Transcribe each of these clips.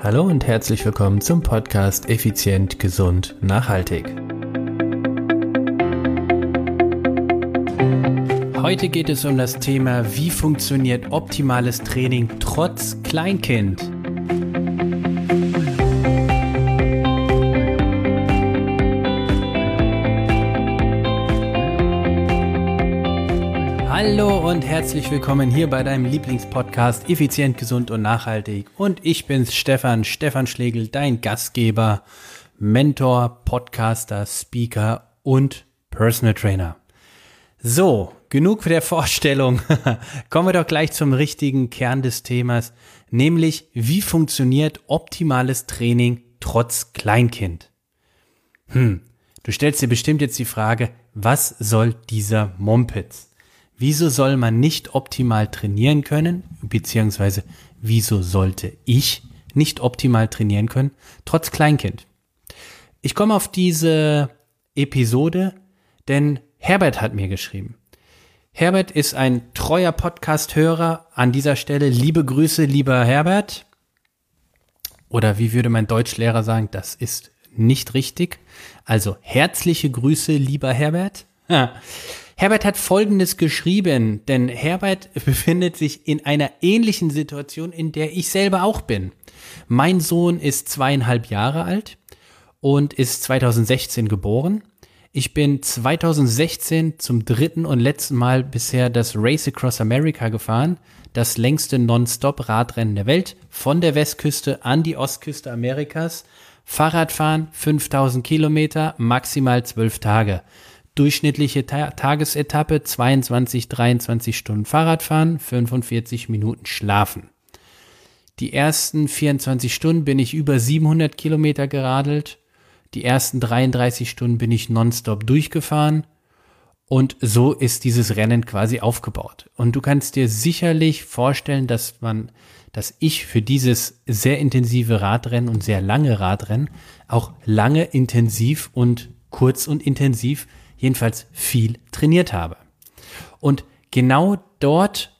Hallo und herzlich willkommen zum Podcast Effizient, Gesund, Nachhaltig. Heute geht es um das Thema, wie funktioniert optimales Training trotz Kleinkind. Hallo und herzlich willkommen hier bei deinem Lieblingspodcast Effizient, Gesund und Nachhaltig. Und ich bin's, Stefan, Stefan Schlegel, dein Gastgeber, Mentor, Podcaster, Speaker und Personal Trainer. So, genug der Vorstellung. Kommen wir doch gleich zum richtigen Kern des Themas, nämlich wie funktioniert optimales Training trotz Kleinkind? Hm, du stellst dir bestimmt jetzt die Frage, was soll dieser Mumpitz? Wieso soll man nicht optimal trainieren können, beziehungsweise wieso sollte ich nicht optimal trainieren können, trotz Kleinkind? Ich komme auf diese Episode, denn Herbert hat mir geschrieben. Herbert ist ein treuer Podcast-Hörer. An dieser Stelle liebe Grüße, lieber Herbert. Oder wie würde mein Deutschlehrer sagen, das ist nicht richtig. Also herzliche Grüße, lieber Herbert. Herbert hat Folgendes geschrieben, denn Herbert befindet sich in einer ähnlichen Situation, in der ich selber auch bin. Mein Sohn ist zweieinhalb Jahre alt und ist 2016 geboren. Ich bin 2016 zum dritten und letzten Mal bisher das Race Across America gefahren, das längste Non-Stop-Radrennen der Welt, von der Westküste an die Ostküste Amerikas. Fahrradfahren 5000 Kilometer, maximal 12 Tage durchschnittliche Ta Tagesetappe 22, 23 Stunden Fahrradfahren, 45 Minuten schlafen. Die ersten 24 Stunden bin ich über 700 Kilometer geradelt. Die ersten 33 Stunden bin ich nonstop durchgefahren. Und so ist dieses Rennen quasi aufgebaut. Und du kannst dir sicherlich vorstellen, dass man, dass ich für dieses sehr intensive Radrennen und sehr lange Radrennen auch lange intensiv und kurz und intensiv jedenfalls viel trainiert habe. Und genau dort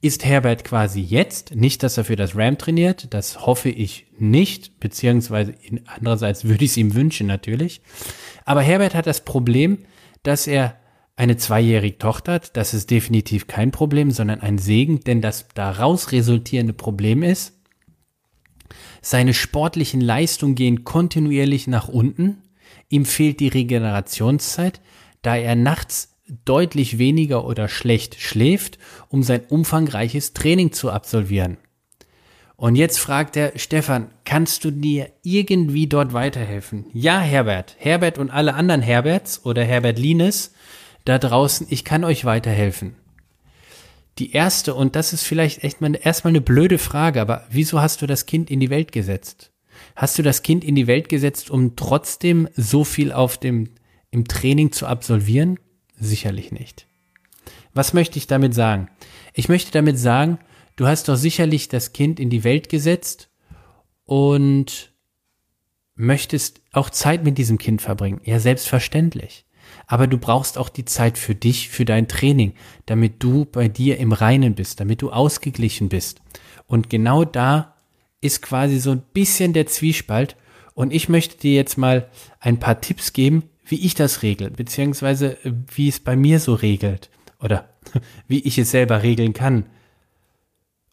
ist Herbert quasi jetzt, nicht, dass er für das Ram trainiert, das hoffe ich nicht, beziehungsweise andererseits würde ich es ihm wünschen natürlich. Aber Herbert hat das Problem, dass er eine zweijährige Tochter hat. Das ist definitiv kein Problem, sondern ein Segen, denn das daraus resultierende Problem ist, seine sportlichen Leistungen gehen kontinuierlich nach unten Ihm fehlt die Regenerationszeit, da er nachts deutlich weniger oder schlecht schläft, um sein umfangreiches Training zu absolvieren. Und jetzt fragt er, Stefan, kannst du dir irgendwie dort weiterhelfen? Ja, Herbert. Herbert und alle anderen Herberts oder Herbert Lines da draußen, ich kann euch weiterhelfen. Die erste, und das ist vielleicht echt mal erstmal eine blöde Frage, aber wieso hast du das Kind in die Welt gesetzt? Hast du das Kind in die Welt gesetzt, um trotzdem so viel auf dem, im Training zu absolvieren? Sicherlich nicht. Was möchte ich damit sagen? Ich möchte damit sagen, du hast doch sicherlich das Kind in die Welt gesetzt und möchtest auch Zeit mit diesem Kind verbringen. Ja, selbstverständlich. Aber du brauchst auch die Zeit für dich, für dein Training, damit du bei dir im Reinen bist, damit du ausgeglichen bist. Und genau da ist quasi so ein bisschen der Zwiespalt. Und ich möchte dir jetzt mal ein paar Tipps geben, wie ich das regel, beziehungsweise äh, wie es bei mir so regelt oder wie ich es selber regeln kann.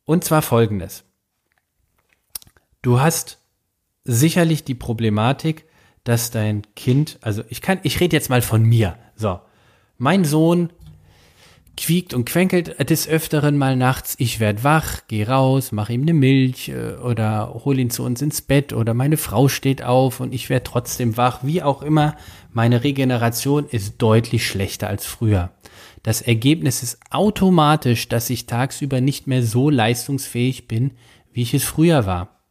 Und zwar folgendes. Du hast sicherlich die Problematik, dass dein Kind, also ich kann, ich rede jetzt mal von mir. So, mein Sohn quiekt und quenkelt des Öfteren mal nachts. Ich werd wach, geh raus, mach ihm ne Milch äh, oder hol ihn zu uns ins Bett oder meine Frau steht auf und ich werd trotzdem wach. Wie auch immer, meine Regeneration ist deutlich schlechter als früher. Das Ergebnis ist automatisch, dass ich tagsüber nicht mehr so leistungsfähig bin, wie ich es früher war.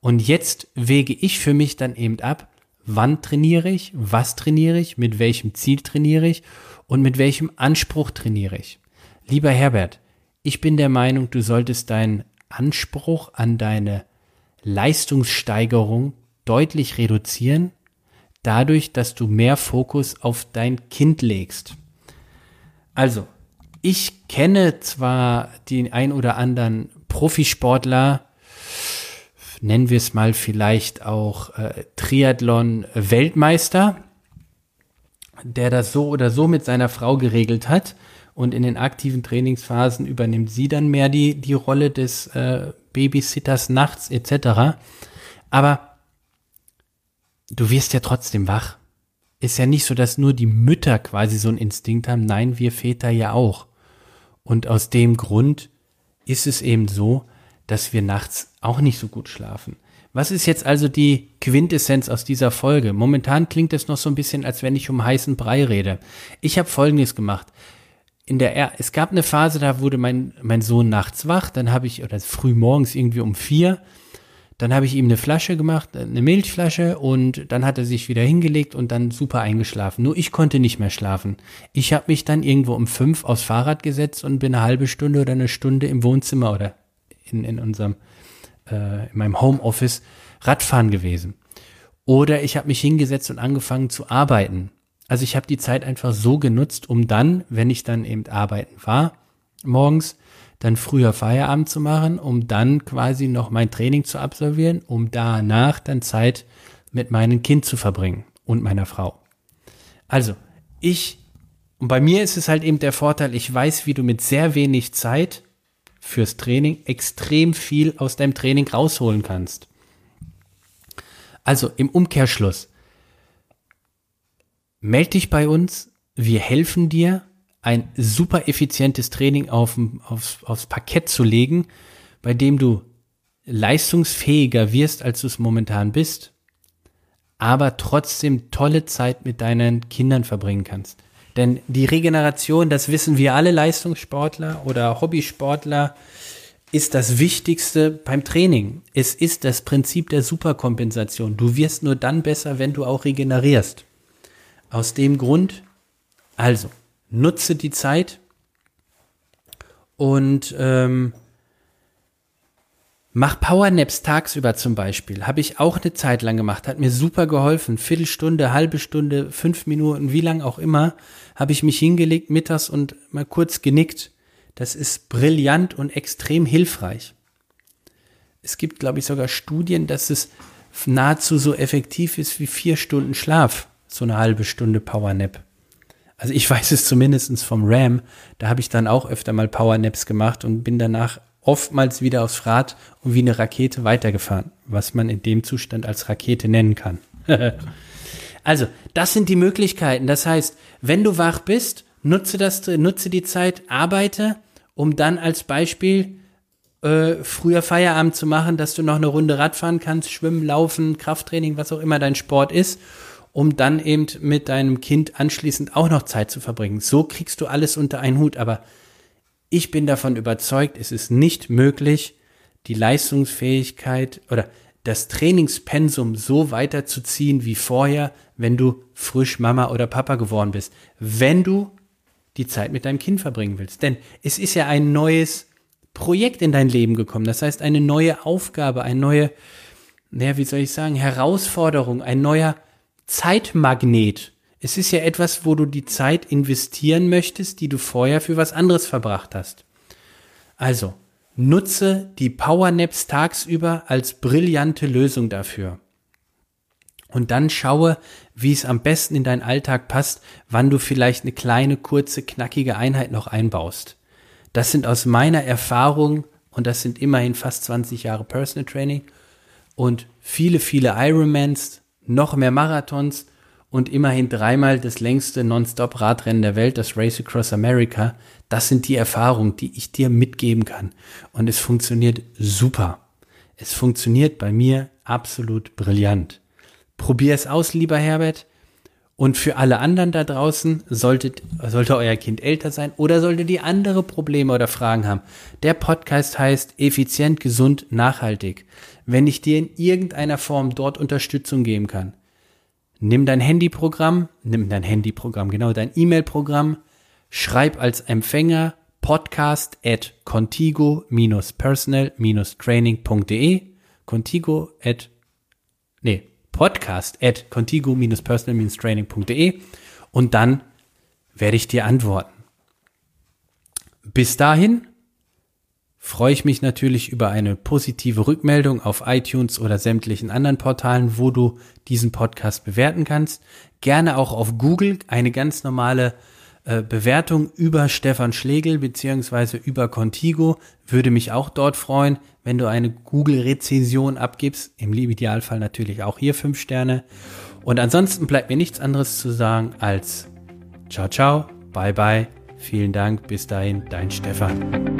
Und jetzt wege ich für mich dann eben ab, wann trainiere ich, was trainiere ich, mit welchem Ziel trainiere ich und mit welchem Anspruch trainiere ich? Lieber Herbert, ich bin der Meinung, du solltest deinen Anspruch an deine Leistungssteigerung deutlich reduzieren, dadurch, dass du mehr Fokus auf dein Kind legst. Also, ich kenne zwar den ein oder anderen Profisportler, nennen wir es mal vielleicht auch äh, Triathlon-Weltmeister, der das so oder so mit seiner Frau geregelt hat. Und in den aktiven Trainingsphasen übernimmt sie dann mehr die, die Rolle des äh, Babysitters nachts etc. Aber du wirst ja trotzdem wach. Ist ja nicht so, dass nur die Mütter quasi so einen Instinkt haben. Nein, wir Väter ja auch. Und aus dem Grund ist es eben so, dass wir nachts auch nicht so gut schlafen. Was ist jetzt also die Quintessenz aus dieser Folge? Momentan klingt es noch so ein bisschen, als wenn ich um heißen Brei rede. Ich habe Folgendes gemacht. In der er es gab eine Phase, da wurde mein, mein Sohn nachts wach, dann habe ich, oder früh morgens irgendwie um vier, dann habe ich ihm eine Flasche gemacht, eine Milchflasche und dann hat er sich wieder hingelegt und dann super eingeschlafen. Nur ich konnte nicht mehr schlafen. Ich habe mich dann irgendwo um fünf aufs Fahrrad gesetzt und bin eine halbe Stunde oder eine Stunde im Wohnzimmer oder in, in unserem, äh, in meinem Homeoffice Radfahren gewesen. Oder ich habe mich hingesetzt und angefangen zu arbeiten. Also ich habe die Zeit einfach so genutzt, um dann, wenn ich dann eben arbeiten war, morgens, dann früher Feierabend zu machen, um dann quasi noch mein Training zu absolvieren, um danach dann Zeit mit meinem Kind zu verbringen und meiner Frau. Also, ich, und bei mir ist es halt eben der Vorteil, ich weiß, wie du mit sehr wenig Zeit fürs Training extrem viel aus deinem Training rausholen kannst. Also im Umkehrschluss, melde dich bei uns, wir helfen dir, ein super effizientes Training auf, aufs, aufs Parkett zu legen, bei dem du leistungsfähiger wirst, als du es momentan bist, aber trotzdem tolle Zeit mit deinen Kindern verbringen kannst. Denn die Regeneration, das wissen wir alle Leistungssportler oder Hobbysportler, ist das Wichtigste beim Training. Es ist das Prinzip der Superkompensation. Du wirst nur dann besser, wenn du auch regenerierst. Aus dem Grund, also, nutze die Zeit und ähm, Mach Powernaps tagsüber zum Beispiel. Habe ich auch eine Zeit lang gemacht. Hat mir super geholfen. Viertelstunde, halbe Stunde, fünf Minuten, wie lang auch immer, habe ich mich hingelegt mittags und mal kurz genickt. Das ist brillant und extrem hilfreich. Es gibt, glaube ich, sogar Studien, dass es nahezu so effektiv ist wie vier Stunden Schlaf. So eine halbe Stunde Powernap. Also ich weiß es zumindestens vom RAM. Da habe ich dann auch öfter mal Powernaps gemacht und bin danach oftmals wieder aufs Rad und wie eine Rakete weitergefahren, was man in dem Zustand als Rakete nennen kann. also, das sind die Möglichkeiten. Das heißt, wenn du wach bist, nutze das, nutze die Zeit, arbeite, um dann als Beispiel äh, früher Feierabend zu machen, dass du noch eine Runde Radfahren kannst, schwimmen, laufen, Krafttraining, was auch immer dein Sport ist, um dann eben mit deinem Kind anschließend auch noch Zeit zu verbringen. So kriegst du alles unter einen Hut, aber ich bin davon überzeugt, es ist nicht möglich, die Leistungsfähigkeit oder das Trainingspensum so weiterzuziehen wie vorher, wenn du frisch Mama oder Papa geworden bist, wenn du die Zeit mit deinem Kind verbringen willst. Denn es ist ja ein neues Projekt in dein Leben gekommen. Das heißt, eine neue Aufgabe, eine neue, naja, wie soll ich sagen, Herausforderung, ein neuer Zeitmagnet, es ist ja etwas, wo du die Zeit investieren möchtest, die du vorher für was anderes verbracht hast. Also, nutze die Powernaps tagsüber als brillante Lösung dafür. Und dann schaue, wie es am besten in deinen Alltag passt, wann du vielleicht eine kleine, kurze, knackige Einheit noch einbaust. Das sind aus meiner Erfahrung, und das sind immerhin fast 20 Jahre Personal Training und viele, viele Ironmans, noch mehr Marathons und immerhin dreimal das längste Non-Stop-Radrennen der Welt, das Race Across America. Das sind die Erfahrungen, die ich dir mitgeben kann. Und es funktioniert super. Es funktioniert bei mir absolut brillant. Probier es aus, lieber Herbert. Und für alle anderen da draußen, solltet, sollte euer Kind älter sein oder sollte die andere Probleme oder Fragen haben. Der Podcast heißt Effizient, gesund, nachhaltig. Wenn ich dir in irgendeiner Form dort Unterstützung geben kann, nimm dein Handyprogramm, nimm dein Handyprogramm, genau, dein E-Mail-Programm, schreib als Empfänger podcast at contigo-personal-training.de contigo at nee, podcast at contigo-personal-training.de und dann werde ich dir antworten. Bis dahin freue ich mich natürlich über eine positive Rückmeldung auf iTunes oder sämtlichen anderen Portalen, wo du diesen Podcast bewerten kannst. Gerne auch auf Google eine ganz normale äh, Bewertung über Stefan Schlegel beziehungsweise über Contigo. Würde mich auch dort freuen, wenn du eine Google-Rezension abgibst. Im Idealfall natürlich auch hier fünf Sterne. Und ansonsten bleibt mir nichts anderes zu sagen als ciao, ciao, bye, bye. Vielen Dank. Bis dahin, dein Stefan.